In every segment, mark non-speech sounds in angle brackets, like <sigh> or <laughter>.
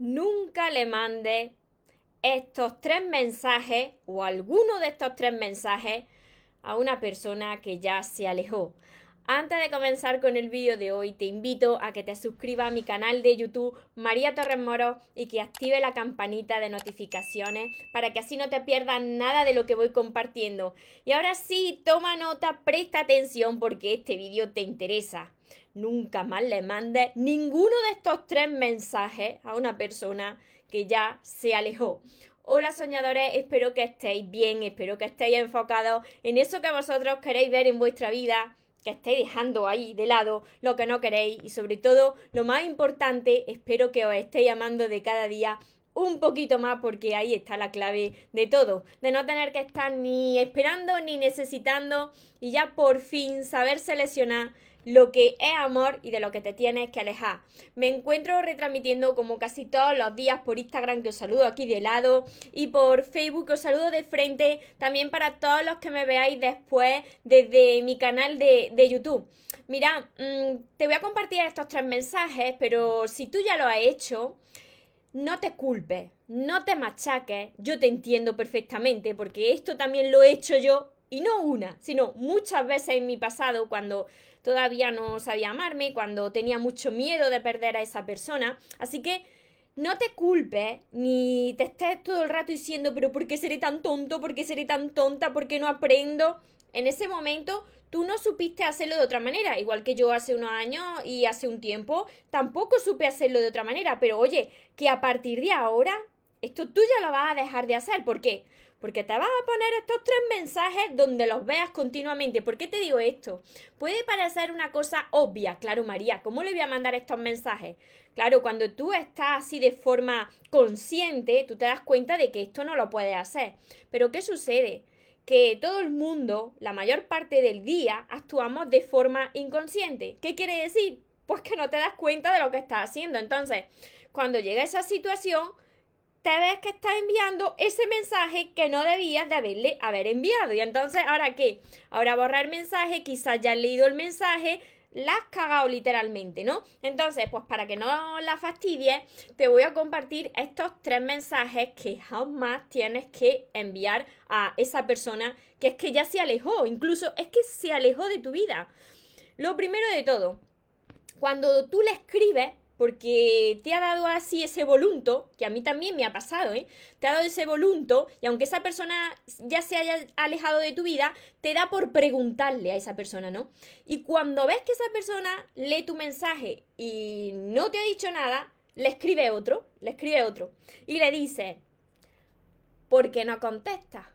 nunca le mandes estos tres mensajes o alguno de estos tres mensajes a una persona que ya se alejó. Antes de comenzar con el vídeo de hoy, te invito a que te suscribas a mi canal de YouTube María Torres Moro y que active la campanita de notificaciones para que así no te pierdas nada de lo que voy compartiendo. Y ahora sí, toma nota, presta atención porque este vídeo te interesa. Nunca más le mandes ninguno de estos tres mensajes a una persona que ya se alejó. Hola soñadores, espero que estéis bien, espero que estéis enfocados en eso que vosotros queréis ver en vuestra vida que estéis dejando ahí de lado lo que no queréis y sobre todo lo más importante, espero que os estéis amando de cada día un poquito más porque ahí está la clave de todo, de no tener que estar ni esperando ni necesitando y ya por fin saber seleccionar lo que es amor y de lo que te tienes que alejar. Me encuentro retransmitiendo como casi todos los días por Instagram, que os saludo aquí de lado, y por Facebook, que os saludo de frente, también para todos los que me veáis después desde mi canal de, YouTube. Mira, mm, te voy a compartir estos tres mensajes, pero si tú ya lo has hecho, no te culpes, no te machaques, yo te entiendo perfectamente, porque esto también lo he hecho yo, y no una, sino muchas veces en mi pasado, cuando todavía no sabía amarme, cuando tenía mucho miedo de perder a esa persona. Así que no te culpes ni te estés todo el rato diciendo, pero ¿por qué seré tan tonto? ¿Por qué seré tan tonta? ¿Por qué no aprendo? En ese momento tú no supiste hacerlo de otra manera, igual que yo hace unos años y hace un tiempo tampoco supe hacerlo de otra manera, pero oye, que a partir de ahora esto tú ya lo vas a dejar de hacer. ¿Por qué? Porque te vas a poner estos tres mensajes donde los veas continuamente. ¿Por qué te digo esto? Puede parecer una cosa obvia, claro, María, ¿cómo le voy a mandar estos mensajes? Claro, cuando tú estás así de forma consciente, tú te das cuenta de que esto no lo puedes hacer. Pero ¿qué sucede? Que todo el mundo, la mayor parte del día, actuamos de forma inconsciente. ¿Qué quiere decir? Pues que no te das cuenta de lo que estás haciendo. Entonces, cuando llega esa situación, te ves que estás enviando ese mensaje que no debías de haberle haber enviado. Y entonces, ¿ahora qué? Ahora borrar el mensaje, quizás ya has leído el mensaje, la has cagado literalmente, ¿no? Entonces, pues para que no la fastidies, te voy a compartir estos tres mensajes que jamás tienes que enviar a esa persona que es que ya se alejó, incluso es que se alejó de tu vida. Lo primero de todo, cuando tú le escribes, porque te ha dado así ese volunto, que a mí también me ha pasado, ¿eh? Te ha dado ese volunto y aunque esa persona ya se haya alejado de tu vida, te da por preguntarle a esa persona, ¿no? Y cuando ves que esa persona lee tu mensaje y no te ha dicho nada, le escribe otro, le escribe otro y le dice, ¿por qué no contesta?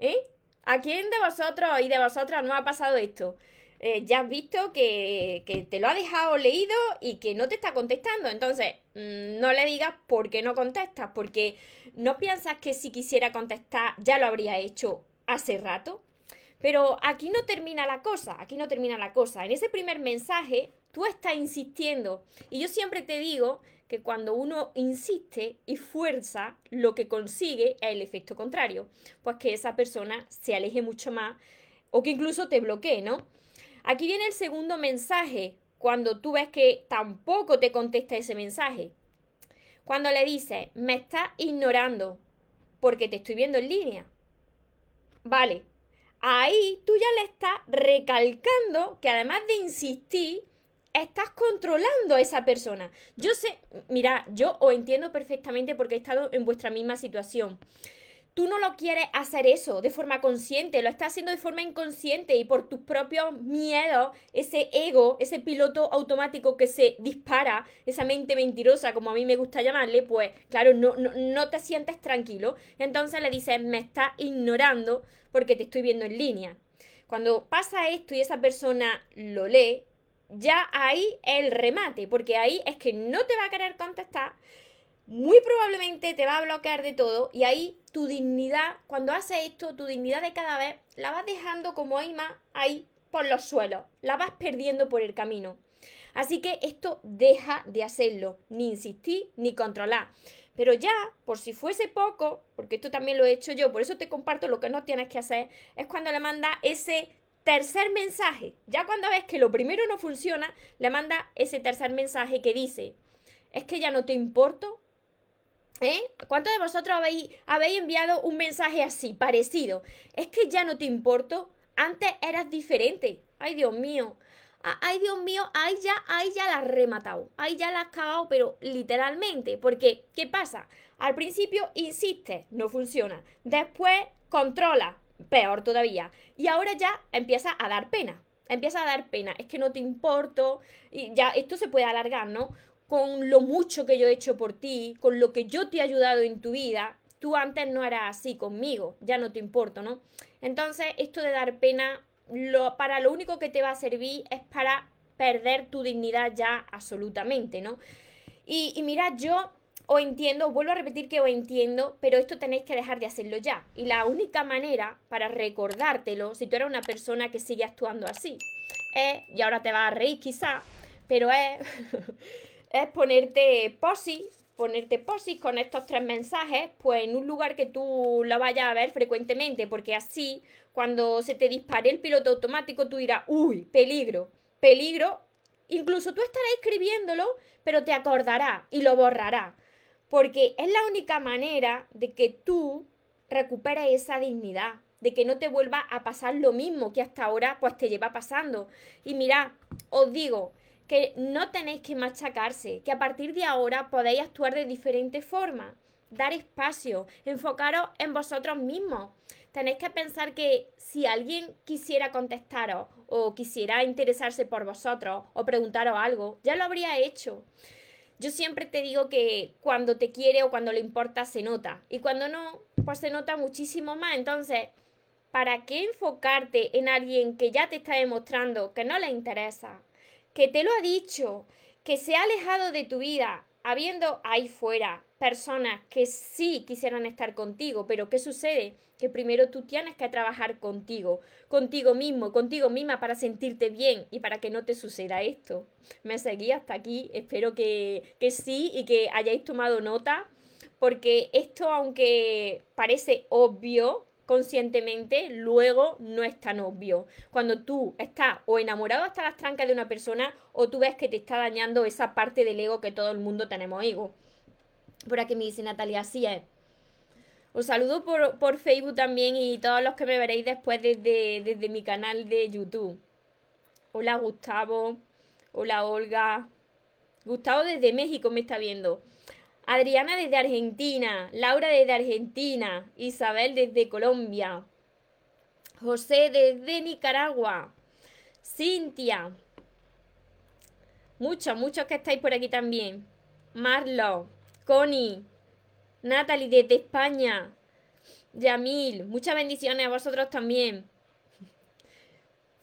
¿Eh? ¿A quién de vosotros y de vosotras no ha pasado esto? Eh, ya has visto que, te lo ha dejado leído y que no te está contestando. Entonces, mm, no le digas por qué no contestas, porque no piensas que si quisiera contestar ya lo habría hecho hace rato. Pero aquí no termina la cosa, aquí no termina la cosa. En ese primer mensaje, tú estás insistiendo. Y yo siempre te digo que cuando uno insiste y fuerza, lo que consigue es el efecto contrario. Pues que esa persona se aleje mucho más o que incluso te bloquee, ¿no? Aquí viene el segundo mensaje, cuando tú ves que tampoco te contesta ese mensaje. Cuando le dices, me estás ignorando porque te estoy viendo en línea. Vale, ahí tú ya le estás recalcando que además de insistir, estás controlando a esa persona. Yo sé, mira, yo os entiendo perfectamente porque he estado en vuestra misma situación tú no lo quieres hacer eso de forma consciente, lo estás haciendo de forma inconsciente y por tus propios miedos, ese ego, ese piloto automático que se dispara, esa mente mentirosa, como a mí me gusta llamarle, pues claro, no, no, te sientes tranquilo. Entonces le dices, me estás ignorando porque te estoy viendo en línea. Cuando pasa esto y esa persona lo lee, ya ahí el remate, porque ahí es que no te va a querer contestar muy probablemente te va a bloquear de todo y ahí tu dignidad, cuando haces esto, tu dignidad de cada vez la vas dejando como más ahí por los suelos, la vas perdiendo por el camino. Así que esto deja de hacerlo, ni insistir ni controlar. Pero ya, por si fuese poco, porque esto también lo he hecho yo, por eso te comparto lo que no tienes que hacer, es cuando le manda ese tercer mensaje. Ya cuando ves que lo primero no funciona, le manda ese tercer mensaje que dice, es que ya no te importo, ¿Eh? ¿Cuántos de vosotros habéis, habéis enviado un mensaje así, parecido? Es que ya no te importo. Antes eras diferente. Ay, Dios mío. Ay, Dios mío, ahí ya, ahí ya la has rematado. Ahí ya la has cagado, pero literalmente. Porque, ¿qué pasa? Al principio insiste, no funciona. Después controla, peor todavía. Y ahora ya empieza a dar pena. Empieza a dar pena. Es que no te importo. Y ya esto se puede alargar, ¿no? Con lo mucho que yo he hecho por ti, con lo que yo te he ayudado en tu vida, tú antes no eras así conmigo, ya no te importo, ¿no? Entonces, esto de dar pena, lo, para lo único que te va a servir es para perder tu dignidad ya absolutamente, ¿no? Y, y yo os entiendo, vuelvo a repetir que os entiendo, pero esto tenéis que dejar de hacerlo ya. Y la única manera para recordártelo, si tú eres una persona que sigue actuando así, es, y ahora te vas a reír quizá, pero es <laughs> es ponerte posis, ponerte posis con estos tres mensajes, pues en un lugar que tú lo vayas a ver frecuentemente, porque así cuando se te dispare el piloto automático, tú dirás, uy, peligro, peligro. Incluso tú estarás escribiéndolo, pero te acordarás y lo borrarás. Porque es la única manera de que tú recuperes esa dignidad, de que no te vuelva a pasar lo mismo que hasta ahora pues te lleva pasando. Y mira, os digo, que no tenéis que machacarse, que a partir de ahora podéis actuar de diferente forma, dar espacio, enfocaros en vosotros mismos. Tenéis que pensar que si alguien quisiera contestaros o quisiera interesarse por vosotros o preguntaros algo, ya lo habría hecho. Yo siempre te digo que cuando te quiere o cuando le importa se nota y cuando no, pues se nota muchísimo más. Entonces, ¿para qué enfocarte en alguien que ya te está demostrando que no le interesa, que te lo ha dicho, que se ha alejado de tu vida, habiendo ahí fuera personas que sí quisieran estar contigo, pero ¿qué sucede? Que primero tú tienes que trabajar contigo, contigo mismo, contigo misma para sentirte bien y para que no te suceda esto. Me seguí hasta aquí, espero que, que sí y que hayáis tomado nota, porque esto, aunque parece obvio, conscientemente, luego no es tan obvio. Cuando tú estás o enamorado hasta las trancas de una persona o tú ves que te está dañando esa parte del ego que todo el mundo tenemos ego. Por aquí me dice Natalia, así es. Os saludo por, Facebook también y todos los que me veréis después desde, desde mi canal de YouTube. Hola Gustavo, hola Olga. Gustavo desde México me está viendo. Adriana desde Argentina, Laura desde Argentina, Isabel desde Colombia, José desde Nicaragua, Cintia, muchos, muchos que estáis por aquí también, Marlo, Connie, Natalie desde España, Yamil, muchas bendiciones a vosotros también,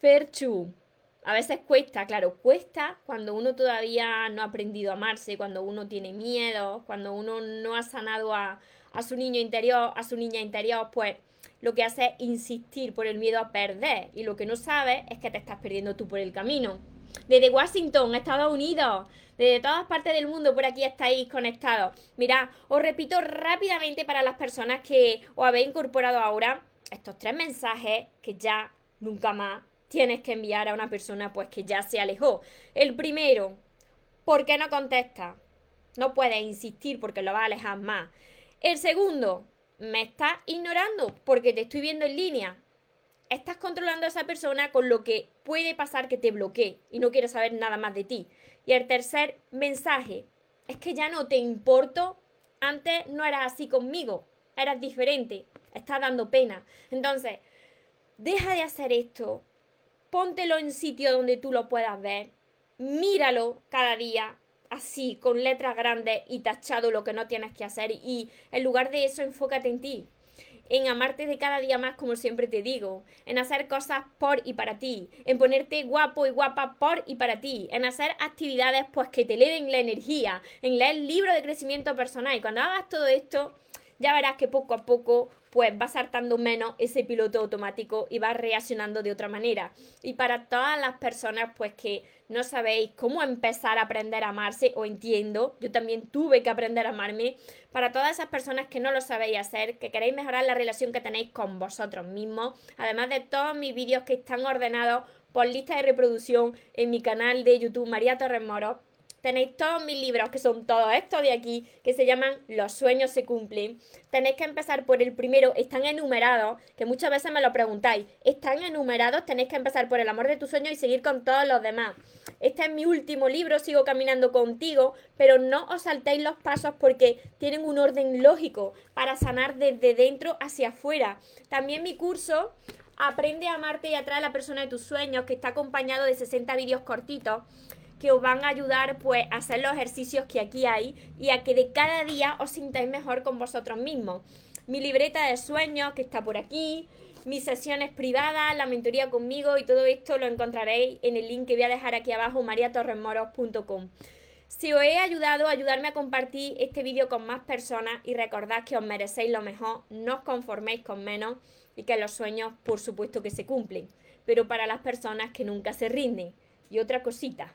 Ferchu, a veces cuesta, claro, cuesta cuando uno todavía no ha aprendido a amarse, cuando uno tiene miedo, cuando uno no ha sanado a, su niño interior, a su niña interior, pues lo que hace es insistir por el miedo a perder y lo que no sabes es que te estás perdiendo tú por el camino. Desde Washington, Estados Unidos, desde todas partes del mundo por aquí estáis conectados. Mirad, os repito rápidamente para las personas que os habéis incorporado ahora estos tres mensajes que ya nunca más tienes que enviar a una persona pues que ya se alejó. El primero, ¿por qué no contesta? No puedes insistir porque lo va a alejar más. El segundo, me estás ignorando porque te estoy viendo en línea. Estás controlando a esa persona con lo que puede pasar que te bloquee y no quiere saber nada más de ti. Y el tercer mensaje, es que ya no te importo. Antes no eras así conmigo, eras diferente, estás dando pena. Entonces, deja de hacer esto, póntelo en sitio donde tú lo puedas ver, míralo cada día así, con letras grandes y tachado lo que no tienes que hacer. Y en lugar de eso enfócate en ti, en amarte de cada día más, como siempre te digo, en hacer cosas por y para ti, en ponerte guapo y guapa por y para ti, en hacer actividades pues que te eleven la energía, en leer libros de crecimiento personal. Y cuando hagas todo esto, ya verás que poco a poco pues va saltando menos ese piloto automático y va reaccionando de otra manera. Y para todas las personas pues que no sabéis cómo empezar a aprender a amarse, o entiendo, yo también tuve que aprender a amarme, para todas esas personas que no lo sabéis hacer, que queréis mejorar la relación que tenéis con vosotros mismos, además de todos mis vídeos que están ordenados por lista de reproducción en mi canal de YouTube María Torres Moro, tenéis todos mis libros, que son todos estos de aquí, que se llaman Los sueños se cumplen. Tenéis que empezar por el primero, están enumerados, que muchas veces me lo preguntáis. Están enumerados, tenéis que empezar por el amor de tus sueños y seguir con todos los demás. Este es mi último libro, sigo caminando contigo, pero no os saltéis los pasos porque tienen un orden lógico para sanar desde dentro hacia afuera. También mi curso Aprende a amarte y atrae a la persona de tus sueños, que está acompañado de 60 vídeos cortitos que os van a ayudar pues a hacer los ejercicios que aquí hay y a que de cada día os sintáis mejor con vosotros mismos. Mi libreta de sueños que está por aquí, mis sesiones privadas, la mentoría conmigo y todo esto lo encontraréis en el link que voy a dejar aquí abajo, mariatorremoros.com. Si os he ayudado, ayudarme a compartir este vídeo con más personas y recordad que os merecéis lo mejor, no os conforméis con menos y que los sueños por supuesto que se cumplen, pero para las personas que nunca se rinden. Y otra cosita,